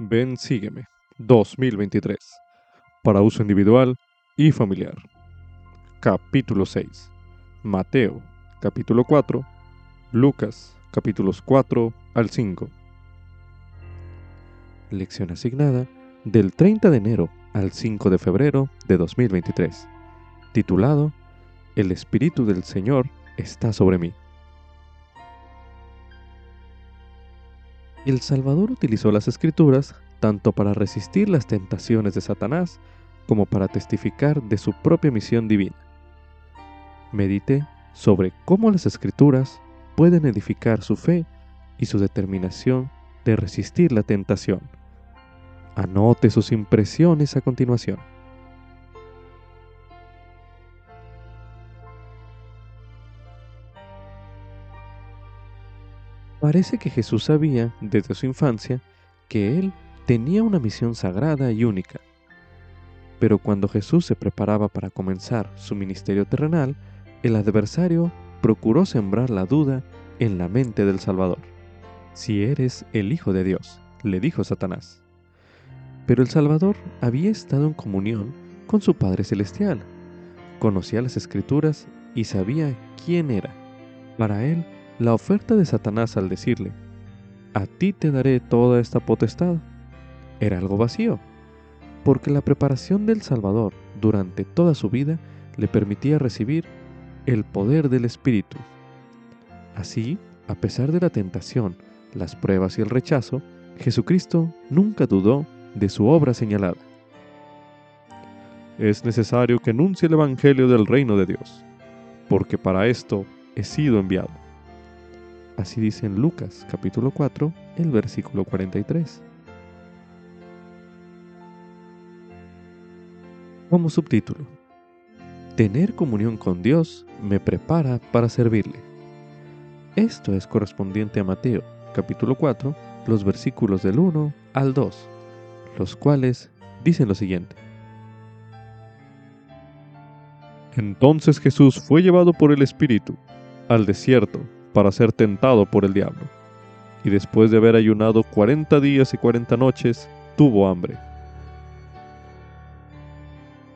Ven, sígueme 2023 para uso individual y familiar. Capítulo 6. Mateo, capítulo 4. Lucas, capítulos 4 al 5. Lección asignada del 30 de enero al 5 de febrero de 2023. Titulado El Espíritu del Señor está sobre mí. El Salvador utilizó las escrituras tanto para resistir las tentaciones de Satanás como para testificar de su propia misión divina. Medite sobre cómo las escrituras pueden edificar su fe y su determinación de resistir la tentación. Anote sus impresiones a continuación. Parece que Jesús sabía desde su infancia que Él tenía una misión sagrada y única. Pero cuando Jesús se preparaba para comenzar su ministerio terrenal, el adversario procuró sembrar la duda en la mente del Salvador. Si eres el Hijo de Dios, le dijo Satanás. Pero el Salvador había estado en comunión con su Padre Celestial, conocía las Escrituras y sabía quién era. Para él, la oferta de Satanás al decirle, a ti te daré toda esta potestad, era algo vacío, porque la preparación del Salvador durante toda su vida le permitía recibir el poder del Espíritu. Así, a pesar de la tentación, las pruebas y el rechazo, Jesucristo nunca dudó de su obra señalada. Es necesario que anuncie el Evangelio del reino de Dios, porque para esto he sido enviado. Así dice en Lucas capítulo 4, el versículo 43. Como subtítulo, Tener comunión con Dios me prepara para servirle. Esto es correspondiente a Mateo capítulo 4, los versículos del 1 al 2, los cuales dicen lo siguiente. Entonces Jesús fue llevado por el Espíritu al desierto para ser tentado por el diablo. Y después de haber ayunado cuarenta días y cuarenta noches, tuvo hambre.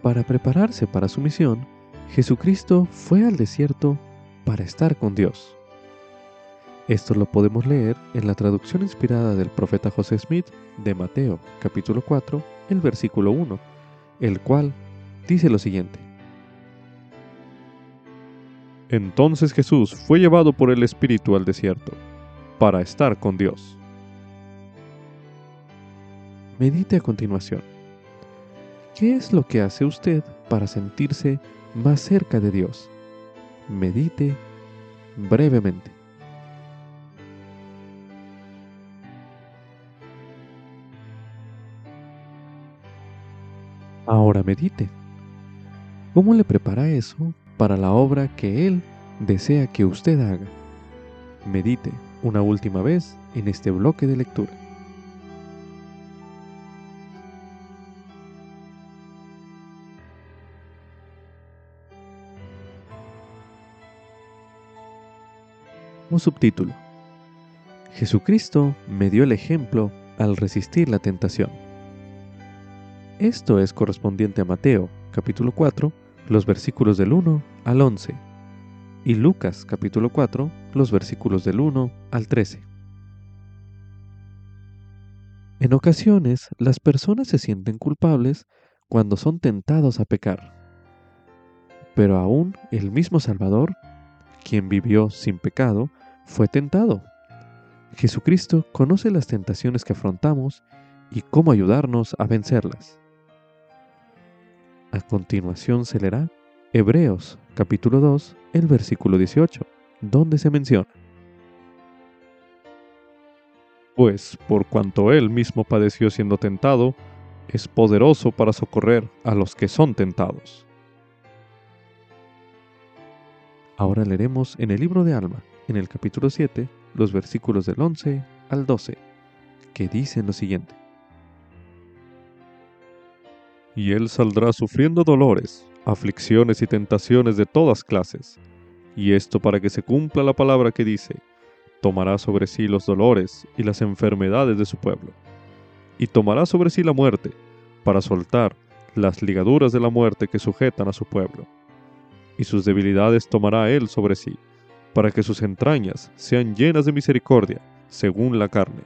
Para prepararse para su misión, Jesucristo fue al desierto para estar con Dios. Esto lo podemos leer en la traducción inspirada del profeta José Smith de Mateo capítulo 4, el versículo 1, el cual dice lo siguiente. Entonces Jesús fue llevado por el Espíritu al desierto, para estar con Dios. Medite a continuación. ¿Qué es lo que hace usted para sentirse más cerca de Dios? Medite brevemente. Ahora medite. ¿Cómo le prepara eso para la obra que Él desea que usted haga. Medite una última vez en este bloque de lectura. Un subtítulo. Jesucristo me dio el ejemplo al resistir la tentación. Esto es correspondiente a Mateo, capítulo 4, los versículos del 1 al 11 y Lucas capítulo 4 los versículos del 1 al 13. En ocasiones las personas se sienten culpables cuando son tentados a pecar, pero aún el mismo Salvador, quien vivió sin pecado, fue tentado. Jesucristo conoce las tentaciones que afrontamos y cómo ayudarnos a vencerlas. A continuación se leerá Hebreos capítulo 2, el versículo 18, donde se menciona. Pues por cuanto él mismo padeció siendo tentado, es poderoso para socorrer a los que son tentados. Ahora leeremos en el libro de Alma, en el capítulo 7, los versículos del 11 al 12, que dicen lo siguiente y él saldrá sufriendo dolores, aflicciones y tentaciones de todas clases. Y esto para que se cumpla la palabra que dice, tomará sobre sí los dolores y las enfermedades de su pueblo. y tomará sobre sí la muerte, para soltar las ligaduras de la muerte que sujetan a su pueblo. Y sus debilidades tomará él sobre sí, para que sus entrañas sean llenas de misericordia, según la carne,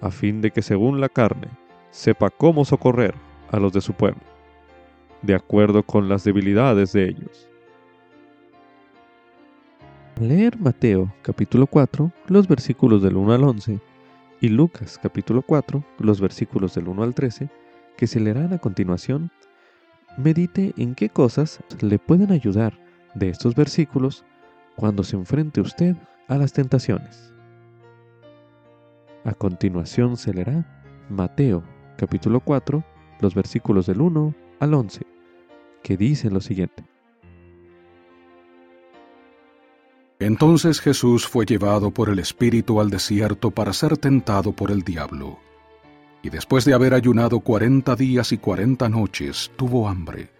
a fin de que según la carne sepa cómo socorrer a los de su pueblo, de acuerdo con las debilidades de ellos. Leer Mateo capítulo 4, los versículos del 1 al 11, y Lucas capítulo 4, los versículos del 1 al 13, que se leerán a continuación, medite en qué cosas le pueden ayudar de estos versículos cuando se enfrente usted a las tentaciones. A continuación se leerá Mateo capítulo 4, los versículos del 1 al 11, que dicen lo siguiente. Entonces Jesús fue llevado por el Espíritu al desierto para ser tentado por el diablo. Y después de haber ayunado cuarenta días y cuarenta noches, tuvo hambre.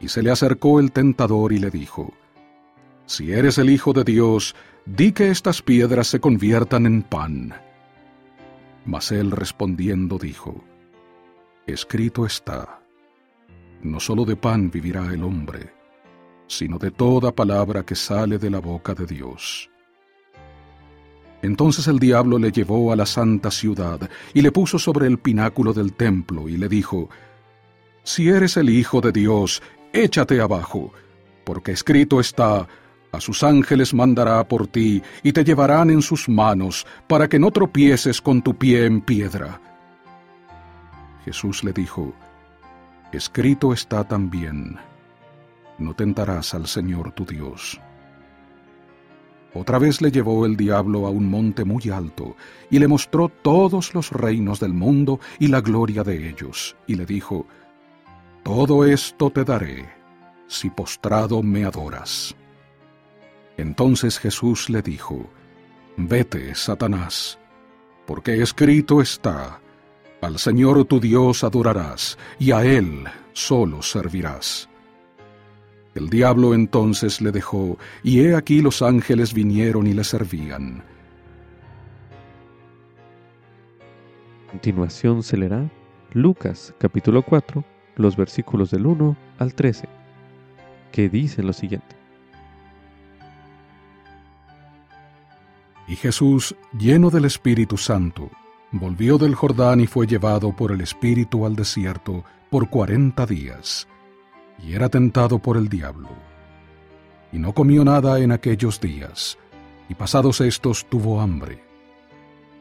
Y se le acercó el tentador y le dijo, Si eres el Hijo de Dios, di que estas piedras se conviertan en pan. Mas él respondiendo dijo, Escrito está, no sólo de pan vivirá el hombre, sino de toda palabra que sale de la boca de Dios. Entonces el diablo le llevó a la santa ciudad y le puso sobre el pináculo del templo y le dijo, Si eres el Hijo de Dios, échate abajo, porque escrito está, a sus ángeles mandará por ti y te llevarán en sus manos para que no tropieces con tu pie en piedra. Jesús le dijo, Escrito está también, no tentarás al Señor tu Dios. Otra vez le llevó el diablo a un monte muy alto, y le mostró todos los reinos del mundo y la gloria de ellos, y le dijo, Todo esto te daré, si postrado me adoras. Entonces Jesús le dijo, Vete, Satanás, porque escrito está, Al Señor tu Dios adorarás, y a Él solo servirás. El diablo entonces le dejó, y he aquí los ángeles vinieron y le servían. A continuación se leerá Lucas capítulo 4, los versículos del 1 al 13, que dicen lo siguiente. Y Jesús, lleno del Espíritu Santo, volvió del Jordán y fue llevado por el Espíritu al desierto por cuarenta días y era tentado por el diablo. Y no comió nada en aquellos días, y pasados estos tuvo hambre.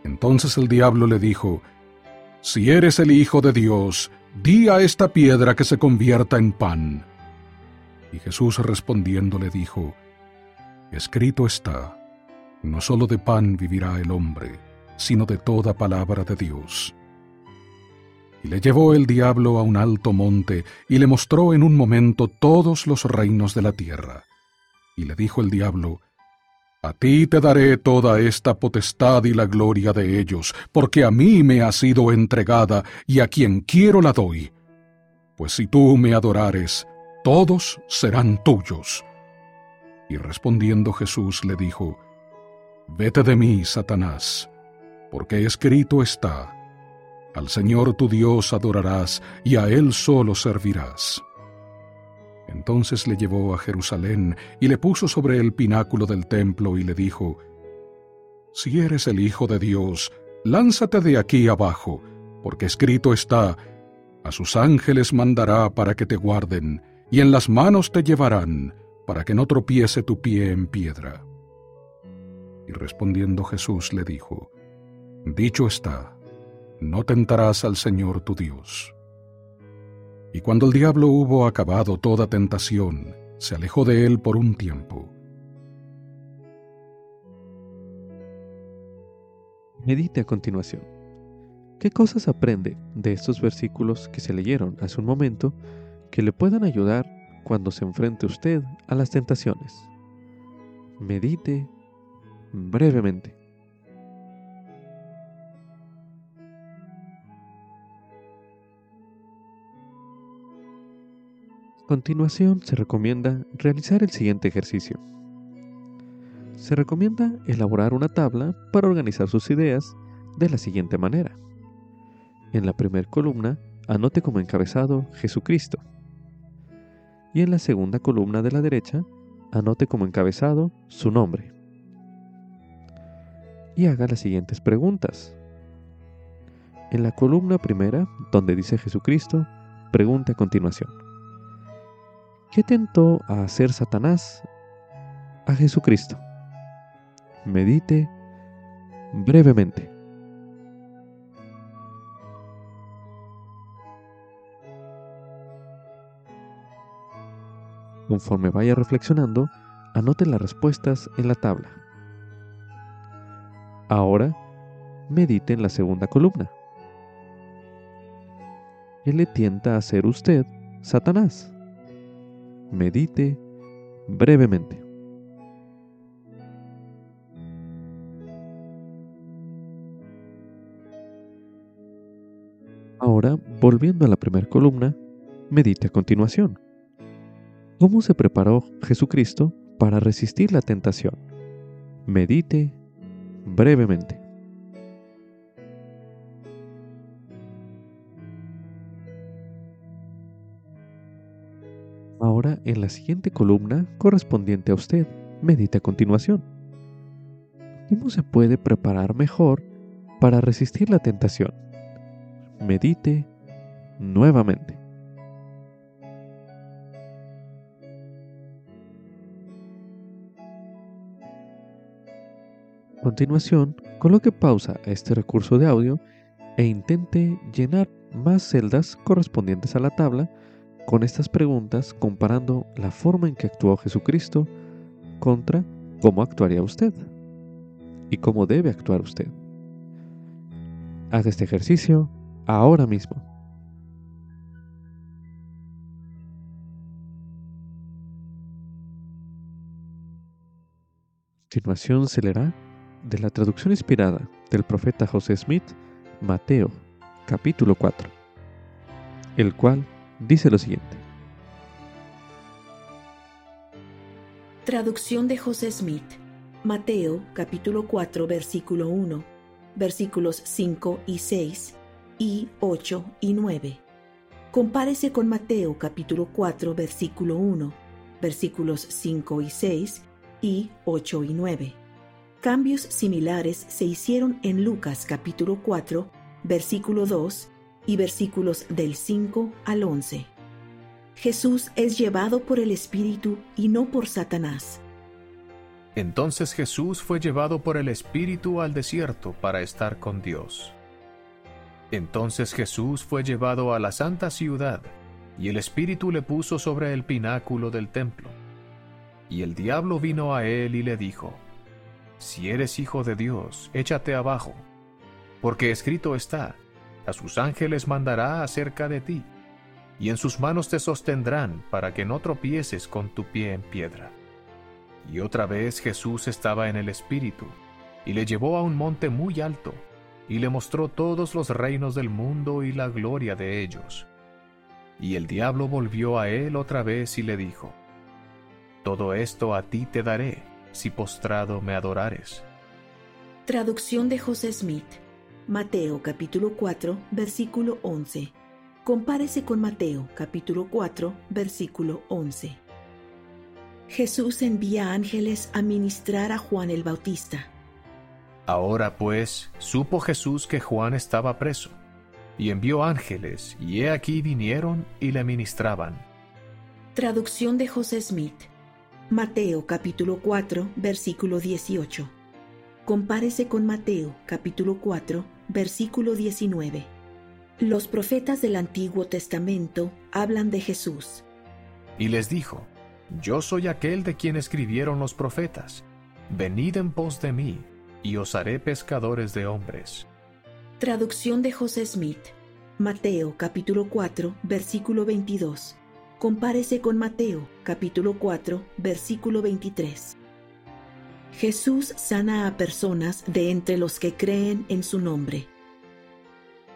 Entonces el diablo le dijo, Si eres el Hijo de Dios, di a esta piedra que se convierta en pan. Y Jesús respondiendo le dijo, Escrito está, no sólo de pan vivirá el hombre, sino de toda palabra de Dios. Y le llevó el diablo a un alto monte, y le mostró en un momento todos los reinos de la tierra. Y le dijo el diablo, A ti te daré toda esta potestad y la gloria de ellos, porque a mí me ha sido entregada, y a quien quiero la doy. Pues si tú me adorares, todos serán tuyos. Y respondiendo Jesús le dijo, Vete de mí, Satanás, porque escrito está, al Señor tu Dios adorarás y a Él solo servirás. Entonces le llevó a Jerusalén y le puso sobre el pináculo del templo y le dijo, Si eres el Hijo de Dios, lánzate de aquí abajo, porque escrito está, a sus ángeles mandará para que te guarden, y en las manos te llevarán, para que no tropiece tu pie en piedra. Y respondiendo Jesús le dijo, Dicho está, no tentarás al Señor tu Dios. Y cuando el diablo hubo acabado toda tentación, se alejó de él por un tiempo. Medite a continuación. ¿Qué cosas aprende de estos versículos que se leyeron hace un momento que le puedan ayudar cuando se enfrente usted a las tentaciones? Medite brevemente. Continuación se recomienda realizar el siguiente ejercicio. Se recomienda elaborar una tabla para organizar sus ideas de la siguiente manera. en la primera columna anote como encabezado Jesucristo. Y en la segunda columna de la derecha anote como encabezado su nombre. Y haga las siguientes preguntas. En la columna primera, donde dice Jesucristo, pregunte a continuación. ¿Qué tentó a hacer Satanás a Jesucristo? Medite brevemente. Conforme vaya reflexionando, anote las respuestas en la tabla. Ahora, medite en la segunda columna. ¿Qué le tienta a ser usted, Satanás? Medite brevemente. Ahora, volviendo a la primera columna, medite a continuación. ¿Cómo se preparó Jesucristo para resistir la tentación? Medite brevemente. En la siguiente columna correspondiente a usted, medite a continuación. ¿Cómo se puede preparar mejor para resistir la tentación? Medite nuevamente. A continuación, coloque pausa a este recurso de audio e intente llenar más celdas correspondientes a la tabla con estas preguntas comparando la forma en que actuó Jesucristo contra cómo actuaría usted y cómo debe actuar usted. Haga este ejercicio ahora mismo. Continuación se leerá de la traducción inspirada del profeta José Smith, Mateo, capítulo 4, el cual dice lo siguiente. Traducción de José Smith, Mateo, capítulo 4, versículo 1, versículos 5 y 6 y 8 y 9. Compárese con Mateo, capítulo 4, versículo 1, versículos 5 y 6 y 8 y 9. Cambios similares se hicieron en Lucas capítulo 4, versículo 2 y versículos del 5 al 11. Jesús es llevado por el Espíritu y no por Satanás. Entonces Jesús fue llevado por el Espíritu al desierto para estar con Dios. Entonces Jesús fue llevado a la santa ciudad, y el Espíritu le puso sobre el pináculo del templo. Y el diablo vino a él y le dijo, si eres hijo de Dios, échate abajo, porque escrito está, a sus ángeles mandará acerca de ti, y en sus manos te sostendrán para que no tropieces con tu pie en piedra. Y otra vez Jesús estaba en el Espíritu, y le llevó a un monte muy alto, y le mostró todos los reinos del mundo y la gloria de ellos. Y el diablo volvió a él otra vez y le dijo, Todo esto a ti te daré si postrado me adorares. Traducción de José Smith. Mateo capítulo 4, versículo 11. Compárese con Mateo capítulo 4, versículo 11. Jesús envía ángeles a ministrar a Juan el Bautista. Ahora pues, supo Jesús que Juan estaba preso, y envió ángeles, y he aquí vinieron y le ministraban. Traducción de José Smith. Mateo capítulo 4, versículo 18. Compárese con Mateo capítulo 4, versículo 19. Los profetas del Antiguo Testamento hablan de Jesús. Y les dijo, Yo soy aquel de quien escribieron los profetas. Venid en pos de mí, y os haré pescadores de hombres. Traducción de José Smith. Mateo capítulo 4, versículo 22 compárese con Mateo capítulo 4 versículo 23. Jesús sana a personas de entre los que creen en su nombre.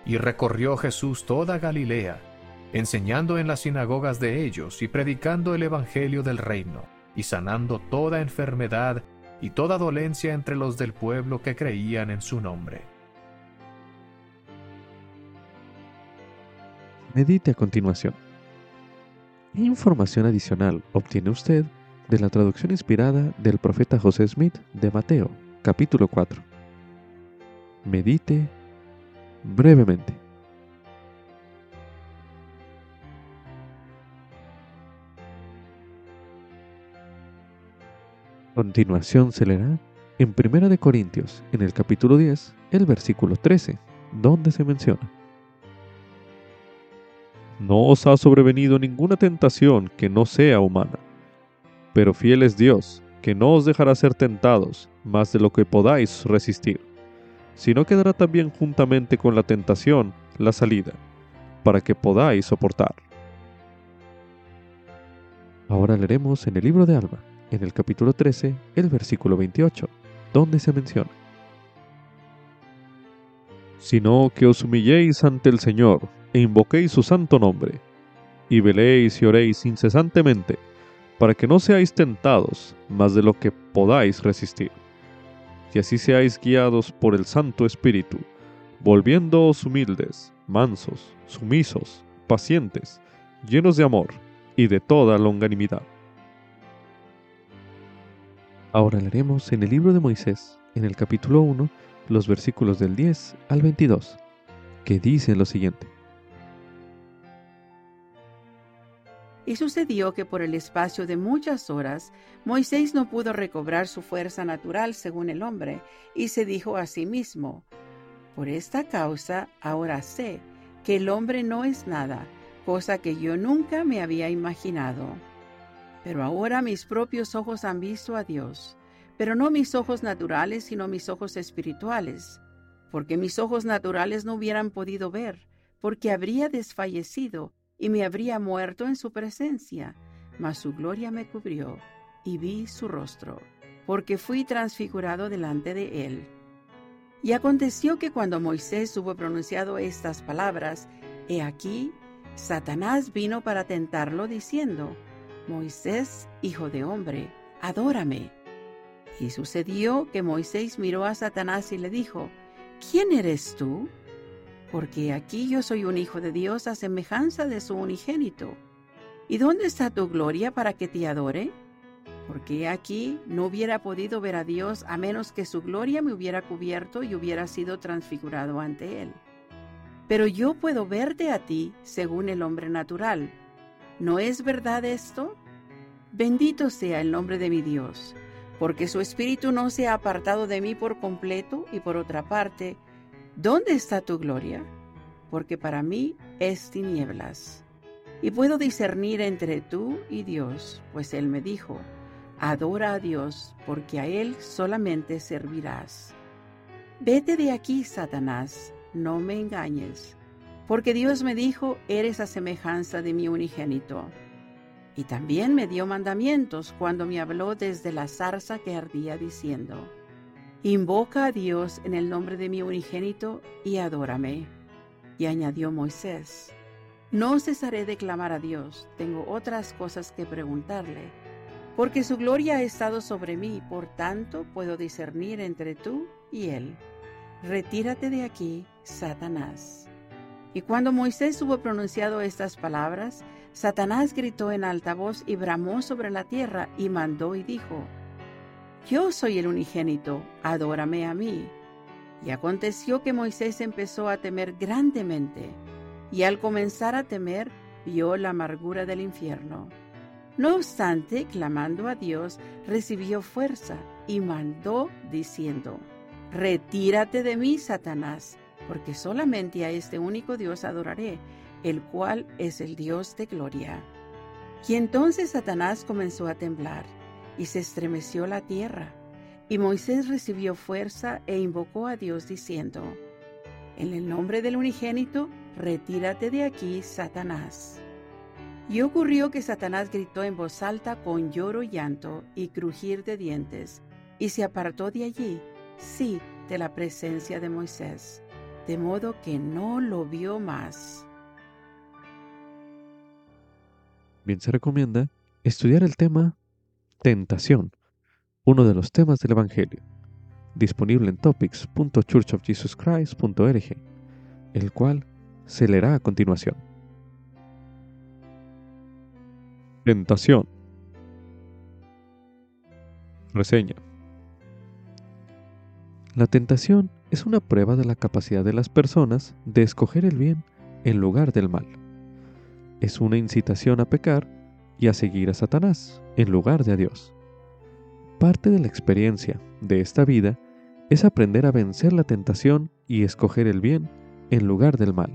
Y recorrió Jesús toda Galilea, enseñando en las sinagogas de ellos y predicando el Evangelio del reino, y sanando toda enfermedad y toda dolencia entre los del pueblo que creían en su nombre. Medite a continuación. Información adicional obtiene usted de la traducción inspirada del profeta José Smith de Mateo, capítulo 4. Medite brevemente. Continuación se leerá en 1 Corintios, en el capítulo 10, el versículo 13, donde se menciona. No os ha sobrevenido ninguna tentación que no sea humana, pero fiel es Dios, que no os dejará ser tentados más de lo que podáis resistir, sino que dará también juntamente con la tentación la salida, para que podáis soportar. Ahora leeremos en el libro de Alma, en el capítulo 13, el versículo 28, donde se menciona. Sino que os humilléis ante el Señor e invoquéis su santo nombre, y veléis y oréis incesantemente, para que no seáis tentados más de lo que podáis resistir, y así seáis guiados por el Santo Espíritu, volviéndoos humildes, mansos, sumisos, pacientes, llenos de amor y de toda longanimidad Ahora leeremos en el libro de Moisés, en el capítulo 1, los versículos del 10 al 22, que dicen lo siguiente. Y sucedió que por el espacio de muchas horas Moisés no pudo recobrar su fuerza natural según el hombre, y se dijo a sí mismo, Por esta causa ahora sé que el hombre no es nada, cosa que yo nunca me había imaginado. Pero ahora mis propios ojos han visto a Dios, pero no mis ojos naturales, sino mis ojos espirituales, porque mis ojos naturales no hubieran podido ver, porque habría desfallecido y me habría muerto en su presencia, mas su gloria me cubrió y vi su rostro, porque fui transfigurado delante de él. Y aconteció que cuando Moisés hubo pronunciado estas palabras, he aquí, Satanás vino para tentarlo diciendo, Moisés, hijo de hombre, adórame. Y sucedió que Moisés miró a Satanás y le dijo, ¿quién eres tú? Porque aquí yo soy un hijo de Dios a semejanza de su unigénito. ¿Y dónde está tu gloria para que te adore? Porque aquí no hubiera podido ver a Dios a menos que su gloria me hubiera cubierto y hubiera sido transfigurado ante él. Pero yo puedo verte a ti según el hombre natural ¿No es verdad esto? Bendito sea el nombre de mi Dios, porque su espíritu no se ha apartado de mí por completo y por otra parte, ¿dónde está tu gloria? Porque para mí es tinieblas. Y puedo discernir entre tú y Dios, pues Él me dijo, adora a Dios, porque a Él solamente servirás. Vete de aquí, Satanás, no me engañes porque Dios me dijo, eres a semejanza de mi unigénito. Y también me dio mandamientos cuando me habló desde la zarza que ardía diciendo, Invoca a Dios en el nombre de mi unigénito y adórame. Y añadió Moisés, No cesaré de clamar a Dios, tengo otras cosas que preguntarle, porque su gloria ha estado sobre mí, por tanto puedo discernir entre tú y él. Retírate de aquí, Satanás. Y cuando Moisés hubo pronunciado estas palabras, Satanás gritó en alta voz y bramó sobre la tierra y mandó y dijo, Yo soy el unigénito, adórame a mí. Y aconteció que Moisés empezó a temer grandemente, y al comenzar a temer, vio la amargura del infierno. No obstante, clamando a Dios, recibió fuerza y mandó diciendo, Retírate de mí, Satanás porque solamente a este único Dios adoraré, el cual es el Dios de gloria. Y entonces Satanás comenzó a temblar, y se estremeció la tierra, y Moisés recibió fuerza e invocó a Dios diciendo, En el nombre del unigénito, retírate de aquí, Satanás. Y ocurrió que Satanás gritó en voz alta con lloro y llanto y crujir de dientes, y se apartó de allí, sí, de la presencia de Moisés de modo que no lo vio más. Bien se recomienda estudiar el tema tentación, uno de los temas del Evangelio, disponible en topics.churchofjesuschrist.org, el cual se leerá a continuación. Tentación. Reseña. La tentación es una prueba de la capacidad de las personas de escoger el bien en lugar del mal. Es una incitación a pecar y a seguir a Satanás en lugar de a Dios. Parte de la experiencia de esta vida es aprender a vencer la tentación y escoger el bien en lugar del mal.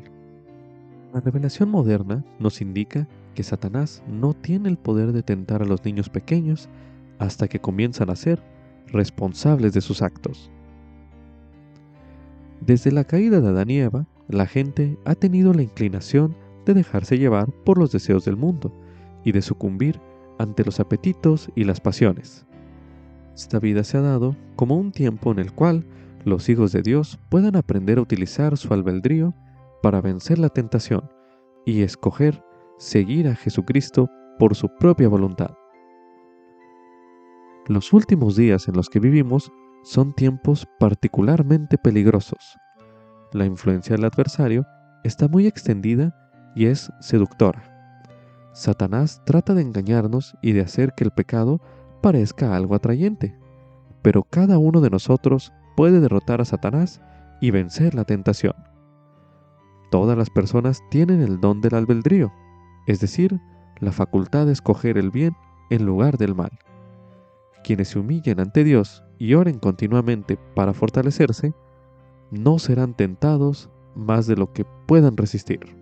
La revelación moderna nos indica que Satanás no tiene el poder de tentar a los niños pequeños hasta que comienzan a ser responsables de sus actos. Desde la caída de Adán y Eva, la gente ha tenido la inclinación de dejarse llevar por los deseos del mundo y de sucumbir ante los apetitos y las pasiones. Esta vida se ha dado como un tiempo en el cual los hijos de Dios puedan aprender a utilizar su albedrío para vencer la tentación y escoger seguir a Jesucristo por su propia voluntad. Los últimos días en los que vivimos son tiempos particularmente peligrosos. La influencia del adversario está muy extendida y es seductora. Satanás trata de engañarnos y de hacer que el pecado parezca algo atrayente, pero cada uno de nosotros puede derrotar a Satanás y vencer la tentación. Todas las personas tienen el don del albedrío, es decir, la facultad de escoger el bien en lugar del mal. Quienes se humillen ante Dios y oren continuamente para fortalecerse, no serán tentados más de lo que puedan resistir.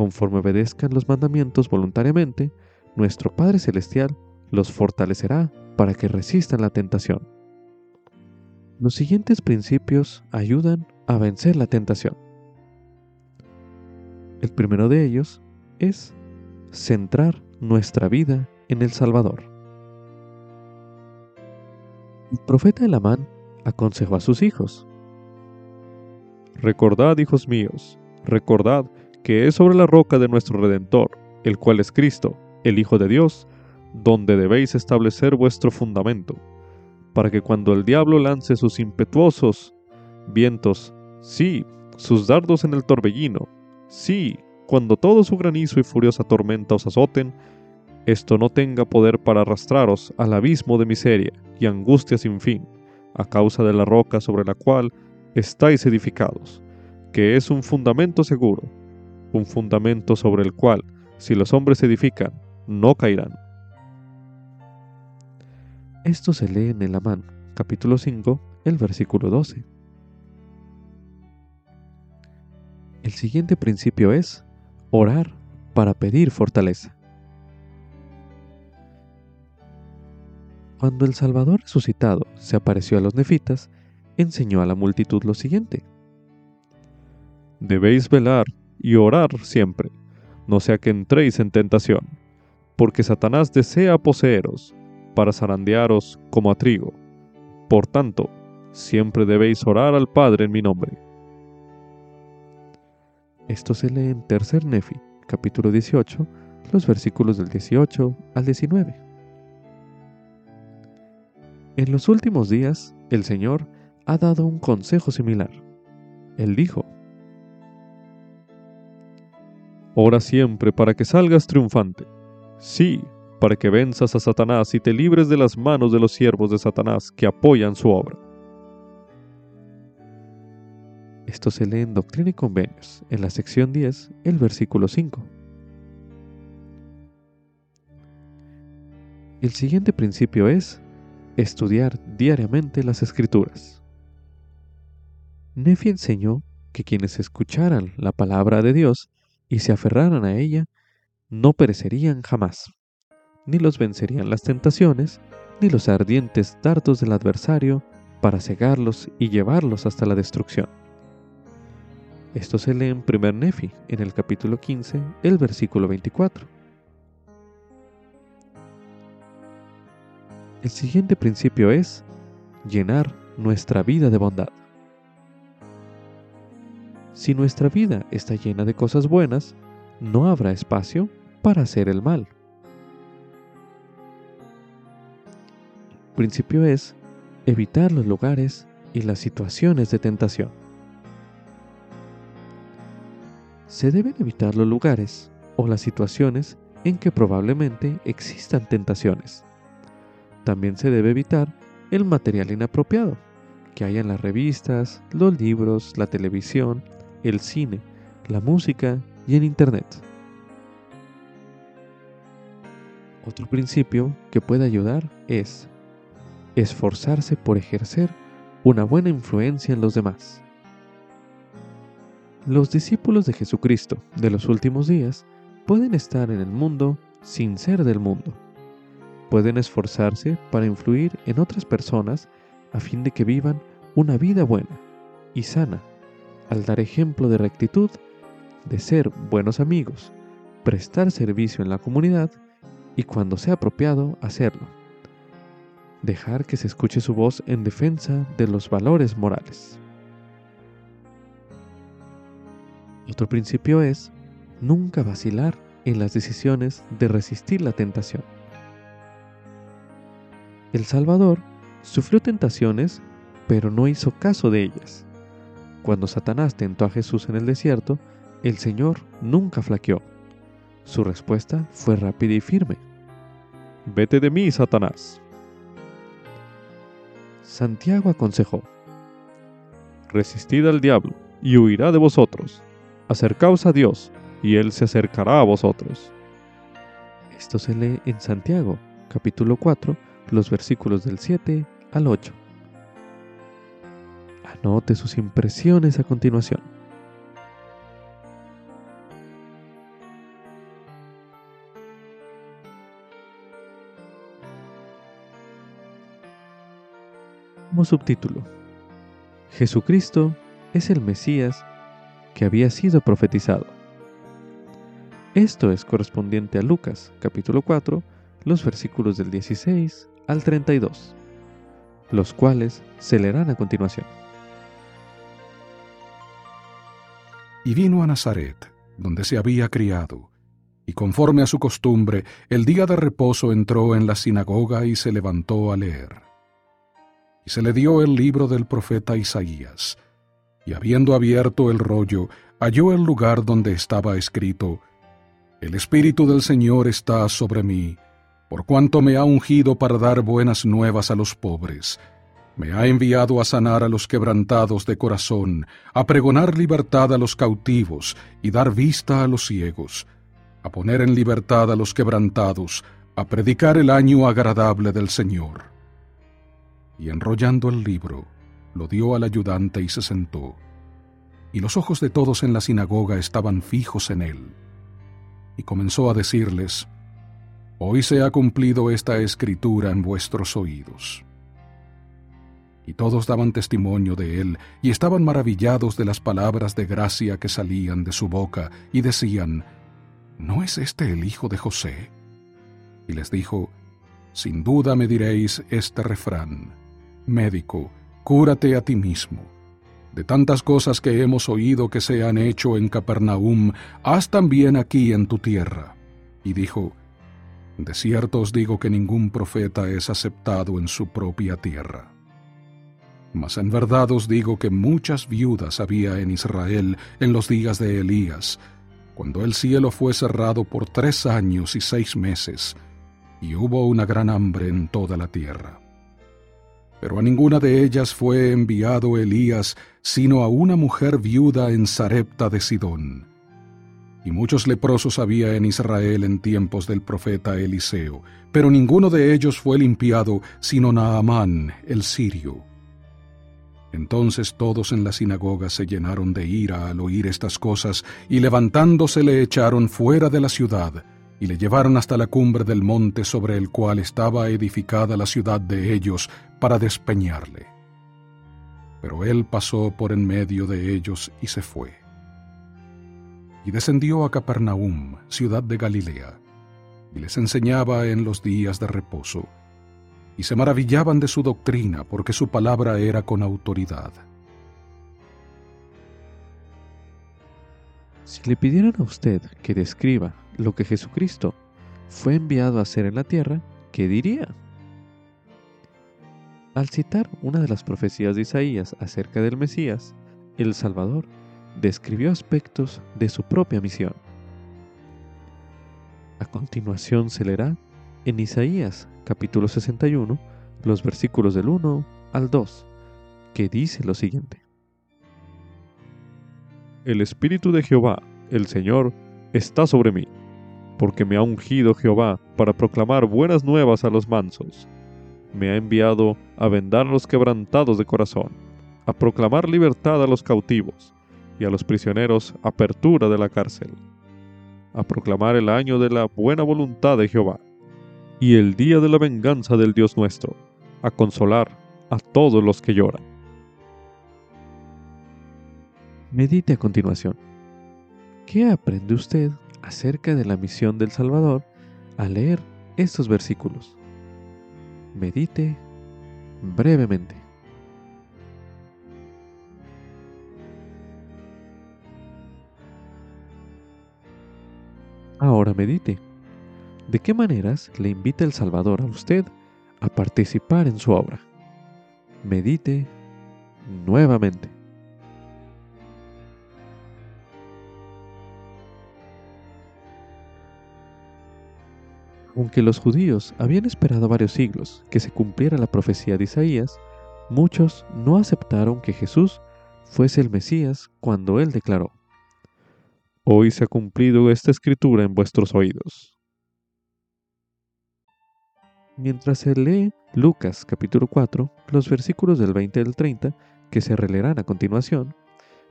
Conforme obedezcan los mandamientos voluntariamente, nuestro Padre Celestial los fortalecerá para que resistan la tentación. Los siguientes principios ayudan a vencer la tentación. El primero de ellos es centrar nuestra vida en el Salvador. El profeta Elamán aconsejó a sus hijos. Recordad, hijos míos, recordad que es sobre la roca de nuestro Redentor, el cual es Cristo, el Hijo de Dios, donde debéis establecer vuestro fundamento, para que cuando el diablo lance sus impetuosos vientos, sí, sus dardos en el torbellino, Sí, cuando todo su granizo y furiosa tormenta os azoten, esto no tenga poder para arrastraros al abismo de miseria y angustia sin fin, a causa de la roca sobre la cual estáis edificados, que es un fundamento seguro, un fundamento sobre el cual, si los hombres edifican, no caerán. Esto se lee en el Amán, capítulo 5, el versículo 12. El siguiente principio es orar para pedir fortaleza. Cuando el Salvador resucitado se apareció a los nefitas, enseñó a la multitud lo siguiente. Debéis velar y orar siempre, no sea que entréis en tentación, porque Satanás desea poseeros para zarandearos como a trigo. Por tanto, siempre debéis orar al Padre en mi nombre esto se lee en Tercer Nefi, capítulo 18, los versículos del 18 al 19. En los últimos días, el Señor ha dado un consejo similar. Él dijo, Ora siempre para que salgas triunfante. Sí, para que venzas a Satanás y te libres de las manos de los siervos de Satanás que apoyan su obra. Esto se lee en Doctrina y Convenios, en la sección 10, el versículo 5. El siguiente principio es estudiar diariamente las escrituras. Nefi enseñó que quienes escucharan la palabra de Dios y se aferraran a ella, no perecerían jamás, ni los vencerían las tentaciones, ni los ardientes dardos del adversario para cegarlos y llevarlos hasta la destrucción. Esto se lee en 1 Nefi, en el capítulo 15, el versículo 24. El siguiente principio es llenar nuestra vida de bondad. Si nuestra vida está llena de cosas buenas, no habrá espacio para hacer el mal. Principio es evitar los lugares y las situaciones de tentación. se deben evitar los lugares o las situaciones en que probablemente existan tentaciones. También se debe evitar el material inapropiado que hay en las revistas, los libros, la televisión, el cine, la música y en Internet. Otro principio que puede ayudar es esforzarse por ejercer una buena influencia en los demás. Los discípulos de Jesucristo de los últimos días pueden estar en el mundo sin ser del mundo. Pueden esforzarse para influir en otras personas a fin de que vivan una vida buena y sana, al dar ejemplo de rectitud, de ser buenos amigos, prestar servicio en la comunidad y cuando sea apropiado hacerlo. Dejar que se escuche su voz en defensa de los valores morales. Otro principio es nunca vacilar en las decisiones de resistir la tentación. El Salvador sufrió tentaciones, pero no hizo caso de ellas. Cuando Satanás tentó a Jesús en el desierto, el Señor nunca flaqueó. Su respuesta fue rápida y firme. Vete de mí, Satanás. Santiago aconsejó, Resistid al diablo, y huirá de vosotros. Acercaos a Dios, y Él se acercará a vosotros. Esto se lee en Santiago, capítulo 4, los versículos del 7 al 8. Anote sus impresiones a continuación. Como subtítulo, Jesucristo es el Mesías que había sido profetizado. Esto es correspondiente a Lucas capítulo 4, los versículos del 16 al 32, los cuales se leerán a continuación. Y vino a Nazaret, donde se había criado, y conforme a su costumbre, el día de reposo entró en la sinagoga y se levantó a leer. Y se le dio el libro del profeta Isaías, y habiendo abierto el rollo, halló el lugar donde estaba escrito, El Espíritu del Señor está sobre mí, por cuanto me ha ungido para dar buenas nuevas a los pobres. Me ha enviado a sanar a los quebrantados de corazón, a pregonar libertad a los cautivos y dar vista a los ciegos, a poner en libertad a los quebrantados, a predicar el año agradable del Señor. Y enrollando el libro, lo dio al ayudante y se sentó. Y los ojos de todos en la sinagoga estaban fijos en él. Y comenzó a decirles, Hoy se ha cumplido esta escritura en vuestros oídos. Y todos daban testimonio de él, y estaban maravillados de las palabras de gracia que salían de su boca, y decían, ¿No es este el hijo de José? Y les dijo, Sin duda me diréis este refrán, Médico, cúrate a ti mismo. De tantas cosas que hemos oído que se han hecho en Capernaum, haz también aquí en tu tierra. Y dijo, de cierto os digo que ningún profeta es aceptado en su propia tierra. Mas en verdad os digo que muchas viudas había en Israel en los días de Elías, cuando el cielo fue cerrado por tres años y seis meses, y hubo una gran hambre en toda la tierra. Pero a ninguna de ellas fue enviado Elías, sino a una mujer viuda en Sarepta de Sidón y muchos leprosos había en Israel en tiempos del profeta Eliseo, pero ninguno de ellos fue limpiado, sino Naamán, el sirio. Entonces todos en la sinagoga se llenaron de ira al oír estas cosas, y levantándose le echaron fuera de la ciudad, y le llevaron hasta la cumbre del monte sobre el cual estaba edificada la ciudad de ellos, para despeñarle. Pero él pasó por en medio de ellos y se fue y descendió a Capernaum, ciudad de Galilea, y les enseñaba en los días de reposo, y se maravillaban de su doctrina porque su palabra era con autoridad. Si le pidieran a usted que describa lo que Jesucristo fue enviado a hacer en la tierra, ¿qué diría? Al citar una de las profecías de Isaías acerca del Mesías, el Salvador, describió aspectos de su propia misión. A continuación se leerá en Isaías capítulo 61 los versículos del 1 al 2, que dice lo siguiente. El Espíritu de Jehová, el Señor, está sobre mí, porque me ha ungido Jehová para proclamar buenas nuevas a los mansos. Me ha enviado a vendar a los quebrantados de corazón, a proclamar libertad a los cautivos y a los prisioneros apertura de la cárcel, a proclamar el año de la buena voluntad de Jehová y el día de la venganza del Dios nuestro, a consolar a todos los que lloran. Medite a continuación. ¿Qué aprende usted acerca de la misión del Salvador al leer estos versículos? Medite brevemente. Ahora medite. ¿De qué maneras le invita el Salvador a usted a participar en su obra? Medite nuevamente. Aunque los judíos habían esperado varios siglos que se cumpliera la profecía de Isaías, muchos no aceptaron que Jesús fuese el Mesías cuando él declaró, Hoy se ha cumplido esta escritura en vuestros oídos. Mientras se lee Lucas capítulo 4, los versículos del 20 al 30, que se releerán a continuación,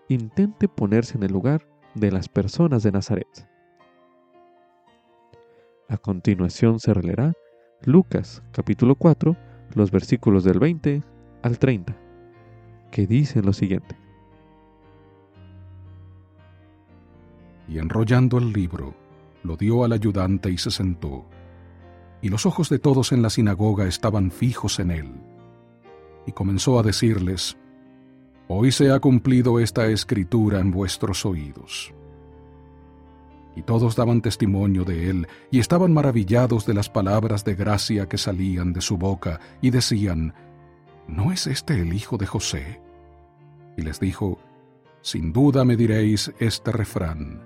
intente ponerse en el lugar de las personas de Nazaret. A continuación se releerá Lucas capítulo 4, los versículos del 20 al 30, que dicen lo siguiente. Y enrollando el libro, lo dio al ayudante y se sentó. Y los ojos de todos en la sinagoga estaban fijos en él. Y comenzó a decirles, Hoy se ha cumplido esta escritura en vuestros oídos y todos daban testimonio de él, y estaban maravillados de las palabras de gracia que salían de su boca, y decían, ¿No es este el hijo de José? Y les dijo, Sin duda me diréis este refrán,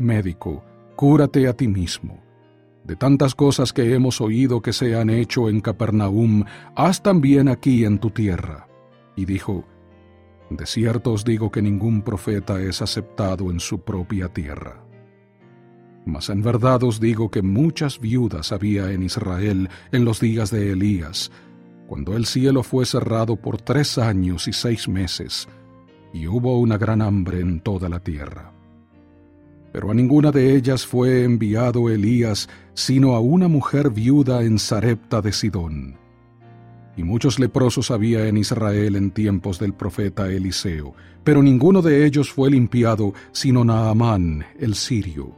Médico, cúrate a ti mismo. De tantas cosas que hemos oído que se han hecho en Capernaum, haz también aquí en tu tierra. Y dijo, De cierto os digo que ningún profeta es aceptado en su propia tierra. Mas en verdad os digo que muchas viudas había en Israel en los días de Elías, cuando el cielo fue cerrado por tres años y seis meses, y hubo una gran hambre en toda la tierra. Pero a ninguna de ellas fue enviado Elías, sino a una mujer viuda en Sarepta de Sidón. Y muchos leprosos había en Israel en tiempos del profeta Eliseo, pero ninguno de ellos fue limpiado, sino Naamán, el sirio.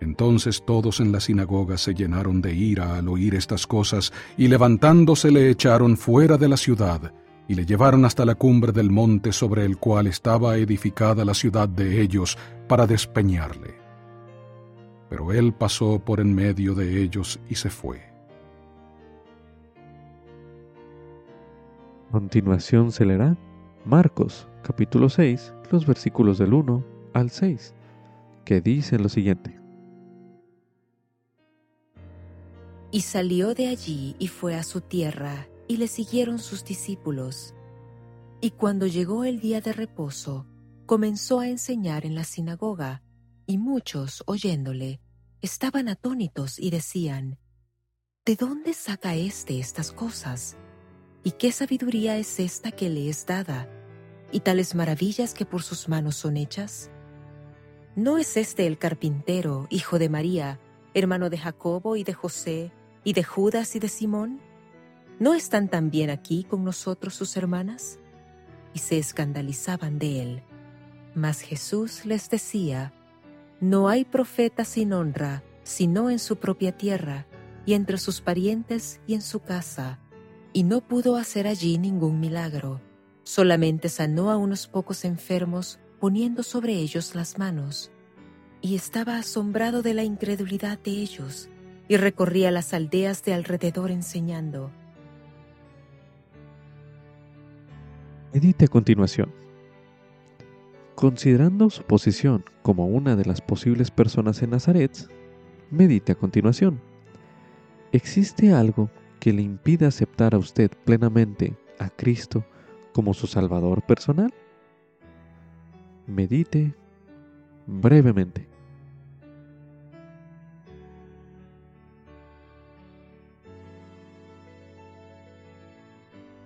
Entonces todos en la sinagoga se llenaron de ira al oír estas cosas, y levantándose le echaron fuera de la ciudad, y le llevaron hasta la cumbre del monte sobre el cual estaba edificada la ciudad de ellos, para despeñarle. Pero él pasó por en medio de ellos y se fue. A continuación se leerá Marcos capítulo 6, los versículos del 1 al 6, que dicen lo siguiente. Y salió de allí y fue a su tierra, y le siguieron sus discípulos. Y cuando llegó el día de reposo, comenzó a enseñar en la sinagoga, y muchos, oyéndole, estaban atónitos y decían, ¿De dónde saca éste estas cosas? ¿Y qué sabiduría es esta que le es dada? ¿Y tales maravillas que por sus manos son hechas? ¿No es este el carpintero, hijo de María, hermano de Jacobo y de José, y de Judas y de Simón? ¿No están también aquí con nosotros sus hermanas? Y se escandalizaban de él. Mas Jesús les decía, No hay profeta sin honra, sino en su propia tierra, y entre sus parientes y en su casa. Y no pudo hacer allí ningún milagro, solamente sanó a unos pocos enfermos, poniendo sobre ellos las manos. Y estaba asombrado de la incredulidad de ellos, y recorría las aldeas de alrededor enseñando. Medite a continuación. Considerando su posición como una de las posibles personas en Nazaret, medite a continuación. ¿Existe algo que le impida aceptar a usted plenamente a Cristo como su Salvador personal? Medite brevemente.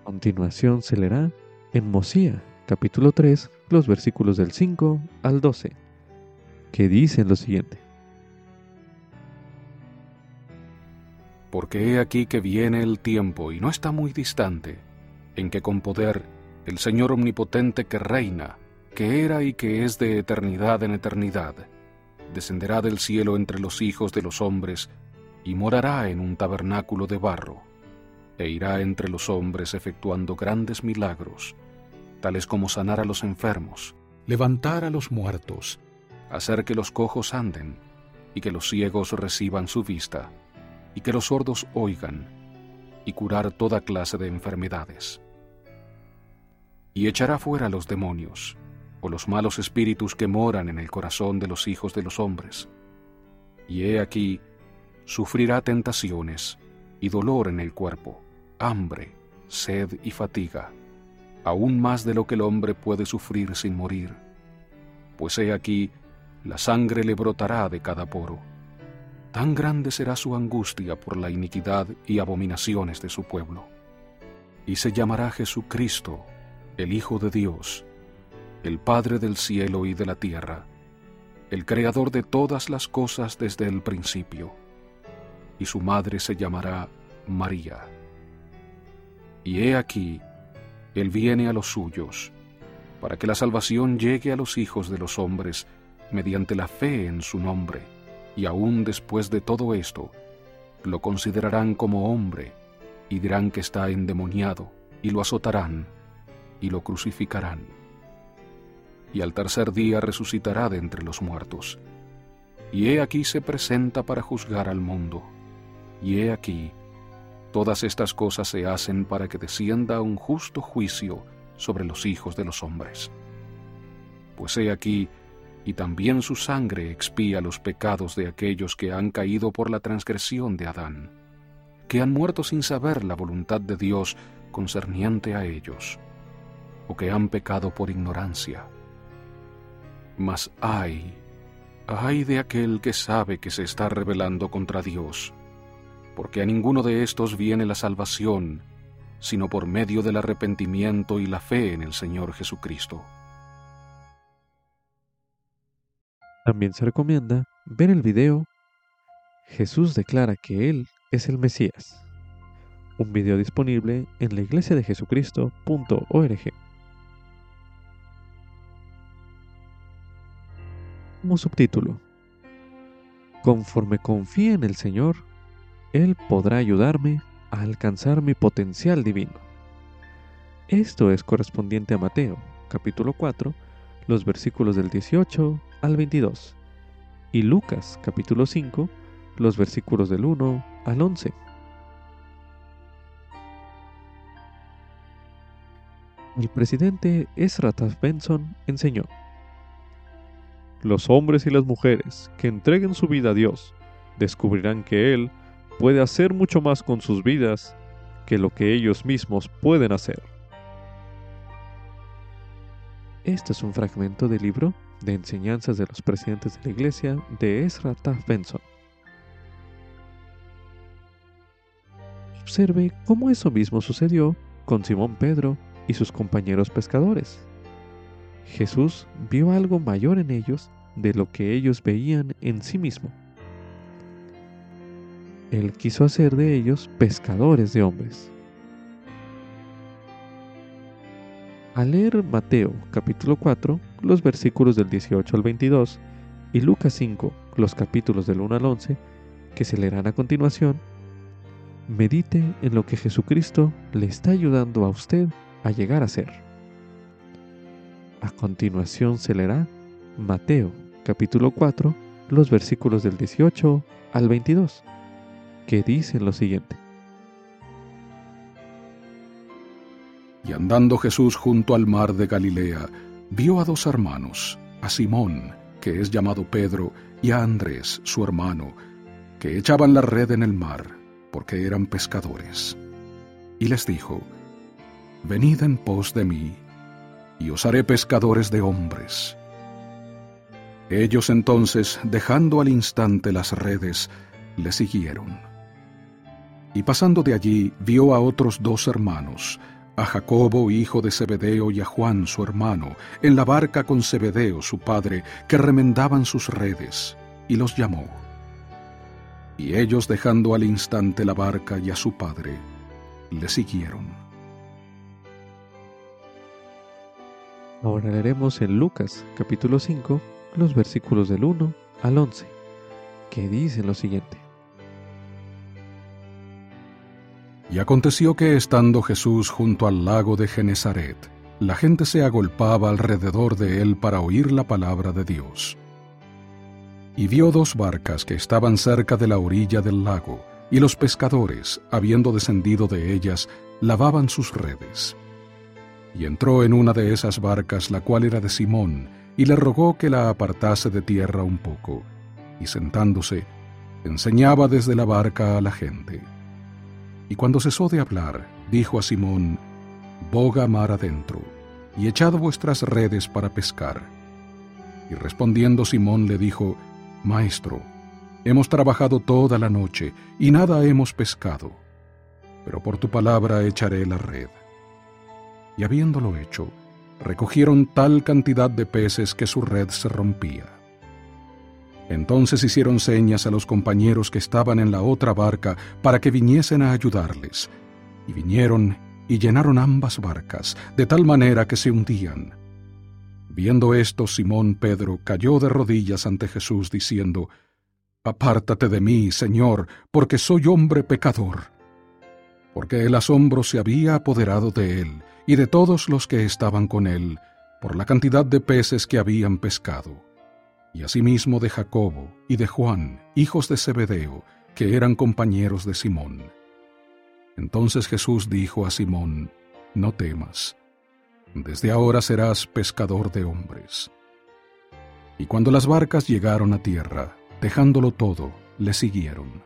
A continuación se leerá en Mosía, capítulo 3, los versículos del 5 al 12, que dicen lo siguiente. Porque he aquí que viene el tiempo, y no está muy distante, en que con poder el Señor omnipotente que reina, que era y que es de eternidad en eternidad, descenderá del cielo entre los hijos de los hombres, y morará en un tabernáculo de barro, e irá entre los hombres efectuando grandes milagros, tales como sanar a los enfermos, levantar a los muertos, hacer que los cojos anden, y que los ciegos reciban su vista y que los sordos oigan, y curar toda clase de enfermedades. Y echará fuera los demonios, o los malos espíritus que moran en el corazón de los hijos de los hombres. Y he aquí, sufrirá tentaciones y dolor en el cuerpo, hambre, sed y fatiga, aún más de lo que el hombre puede sufrir sin morir. Pues he aquí, la sangre le brotará de cada poro tan grande será su angustia por la iniquidad y abominaciones de su pueblo. Y se llamará Jesucristo, el Hijo de Dios, el Padre del cielo y de la tierra, el Creador de todas las cosas desde el principio. Y su madre se llamará María. Y he aquí, Él viene a los suyos, para que la salvación llegue a los hijos de los hombres mediante la fe en su nombre y aún después de todo esto, lo considerarán como hombre y dirán que está endemoniado y lo azotarán y lo crucificarán. Y al tercer día resucitará de entre los muertos. Y he aquí se presenta para juzgar al mundo. Y he aquí, todas estas cosas se hacen para que descienda un justo juicio sobre los hijos de los hombres. Pues he aquí, y también su sangre expía los pecados de aquellos que han caído por la transgresión de Adán, que han muerto sin saber la voluntad de Dios concerniente a ellos, o que han pecado por ignorancia. Mas ay, ay de aquel que sabe que se está rebelando contra Dios, porque a ninguno de estos viene la salvación, sino por medio del arrepentimiento y la fe en el Señor Jesucristo. También se recomienda ver el video Jesús declara que Él es el Mesías, un video disponible en la iglesia de Jesucristo.org. Como subtítulo, Conforme confíe en el Señor, Él podrá ayudarme a alcanzar mi potencial divino. Esto es correspondiente a Mateo, capítulo 4, los versículos del 18 al 22 y Lucas capítulo 5 los versículos del 1 al 11. El presidente Ezra Taft Benson enseñó, Los hombres y las mujeres que entreguen su vida a Dios descubrirán que Él puede hacer mucho más con sus vidas que lo que ellos mismos pueden hacer. Este es un fragmento del libro de enseñanzas de los presidentes de la iglesia de Ezra Taft Benson. Observe cómo eso mismo sucedió con Simón Pedro y sus compañeros pescadores. Jesús vio algo mayor en ellos de lo que ellos veían en sí mismo. Él quiso hacer de ellos pescadores de hombres. Al leer Mateo capítulo 4, los versículos del 18 al 22, y Lucas 5, los capítulos del 1 al 11, que se leerán a continuación, medite en lo que Jesucristo le está ayudando a usted a llegar a ser. A continuación se leerá Mateo capítulo 4, los versículos del 18 al 22, que dicen lo siguiente. Y andando Jesús junto al mar de Galilea, vio a dos hermanos, a Simón, que es llamado Pedro, y a Andrés, su hermano, que echaban la red en el mar, porque eran pescadores. Y les dijo, Venid en pos de mí, y os haré pescadores de hombres. Ellos entonces, dejando al instante las redes, le siguieron. Y pasando de allí, vio a otros dos hermanos, a Jacobo, hijo de Zebedeo, y a Juan, su hermano, en la barca con Zebedeo, su padre, que remendaban sus redes, y los llamó. Y ellos, dejando al instante la barca y a su padre, le siguieron. Ahora leeremos en Lucas capítulo 5 los versículos del 1 al 11, que dicen lo siguiente. Y aconteció que estando Jesús junto al lago de Genezaret, la gente se agolpaba alrededor de él para oír la palabra de Dios. Y vio dos barcas que estaban cerca de la orilla del lago, y los pescadores, habiendo descendido de ellas, lavaban sus redes. Y entró en una de esas barcas, la cual era de Simón, y le rogó que la apartase de tierra un poco, y sentándose, enseñaba desde la barca a la gente. Y cuando cesó de hablar, dijo a Simón, Boga mar adentro, y echad vuestras redes para pescar. Y respondiendo Simón le dijo, Maestro, hemos trabajado toda la noche, y nada hemos pescado, pero por tu palabra echaré la red. Y habiéndolo hecho, recogieron tal cantidad de peces que su red se rompía. Entonces hicieron señas a los compañeros que estaban en la otra barca para que viniesen a ayudarles, y vinieron y llenaron ambas barcas, de tal manera que se hundían. Viendo esto, Simón Pedro cayó de rodillas ante Jesús, diciendo, Apártate de mí, Señor, porque soy hombre pecador. Porque el asombro se había apoderado de él, y de todos los que estaban con él, por la cantidad de peces que habían pescado, y asimismo de Jacobo y de Juan, hijos de Zebedeo, que eran compañeros de Simón. Entonces Jesús dijo a Simón, No temas, desde ahora serás pescador de hombres. Y cuando las barcas llegaron a tierra, dejándolo todo, le siguieron.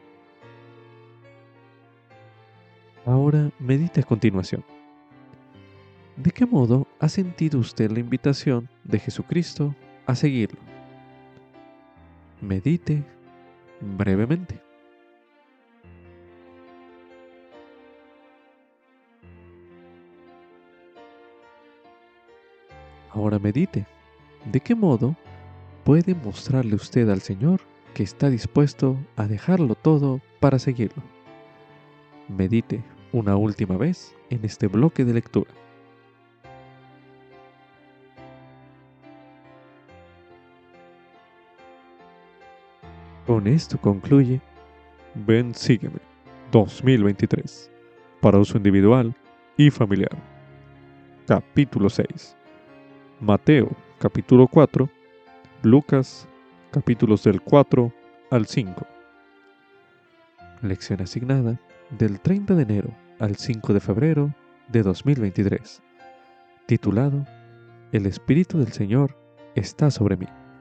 Ahora medite a continuación. ¿De qué modo ha sentido usted la invitación de Jesucristo a seguirlo? Medite brevemente. Ahora medite. ¿De qué modo puede mostrarle usted al Señor que está dispuesto a dejarlo todo para seguirlo? Medite una última vez en este bloque de lectura. Con esto concluye Ven Sígueme 2023 para uso individual y familiar. Capítulo 6. Mateo capítulo 4. Lucas capítulos del 4 al 5. Lección asignada del 30 de enero al 5 de febrero de 2023. Titulado El Espíritu del Señor está sobre mí.